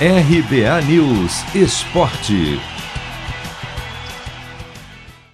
RBA News Esporte.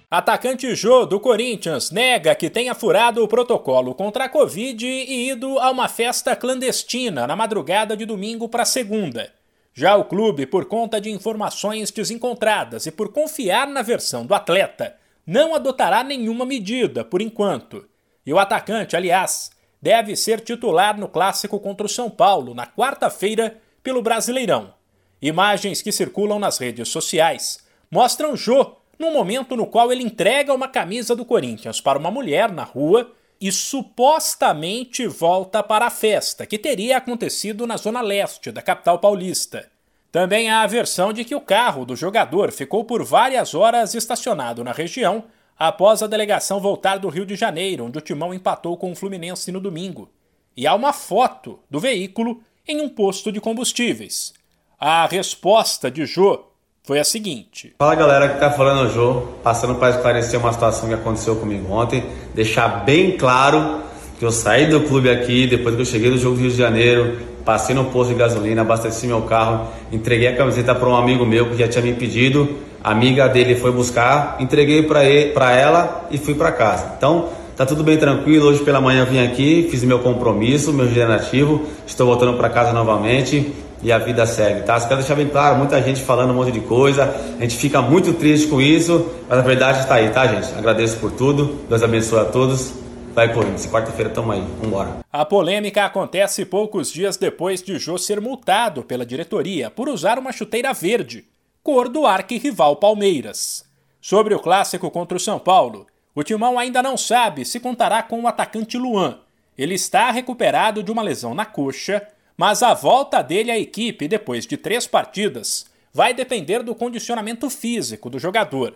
Atacante Jô, do Corinthians, nega que tenha furado o protocolo contra a Covid e ido a uma festa clandestina na madrugada de domingo para segunda. Já o clube, por conta de informações desencontradas e por confiar na versão do atleta, não adotará nenhuma medida por enquanto. E o atacante, aliás, deve ser titular no clássico contra o São Paulo na quarta-feira pelo Brasileirão. Imagens que circulam nas redes sociais mostram Jô no momento no qual ele entrega uma camisa do Corinthians para uma mulher na rua e supostamente volta para a festa, que teria acontecido na zona leste da capital paulista. Também há a versão de que o carro do jogador ficou por várias horas estacionado na região após a delegação voltar do Rio de Janeiro, onde o Timão empatou com o Fluminense no domingo. E há uma foto do veículo em um posto de combustíveis. A resposta de Jô foi a seguinte: Fala galera que tá falando Jô, passando para esclarecer uma situação que aconteceu comigo ontem, deixar bem claro que eu saí do clube aqui depois que eu cheguei do jogo do Rio de Janeiro, passei no posto de gasolina, abasteci meu carro, entreguei a camiseta para um amigo meu que já tinha me pedido, a amiga dele foi buscar, entreguei para ela e fui para casa. Então, tá tudo bem tranquilo. Hoje pela manhã vim aqui, fiz meu compromisso, meu generativo, estou voltando para casa novamente e a vida segue, tá? Só quero deixar bem claro, muita gente falando um monte de coisa, a gente fica muito triste com isso, mas a verdade está aí, tá, gente? Agradeço por tudo, Deus abençoe a todos. Vai, Corinthians, quarta-feira tamo aí, vambora. A polêmica acontece poucos dias depois de Jô ser multado pela diretoria por usar uma chuteira verde, cor do arquirrival Palmeiras. Sobre o clássico contra o São Paulo, o Timão ainda não sabe se contará com o atacante Luan. Ele está recuperado de uma lesão na coxa mas a volta dele à equipe depois de três partidas vai depender do condicionamento físico do jogador.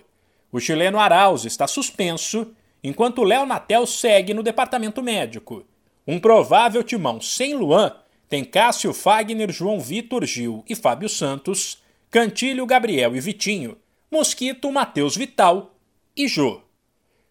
O chileno Arauz está suspenso, enquanto Léo Natel segue no departamento médico. Um provável timão sem Luan tem Cássio Fagner, João Vitor Gil e Fábio Santos, Cantilho, Gabriel e Vitinho, Mosquito, Matheus Vital e Jô.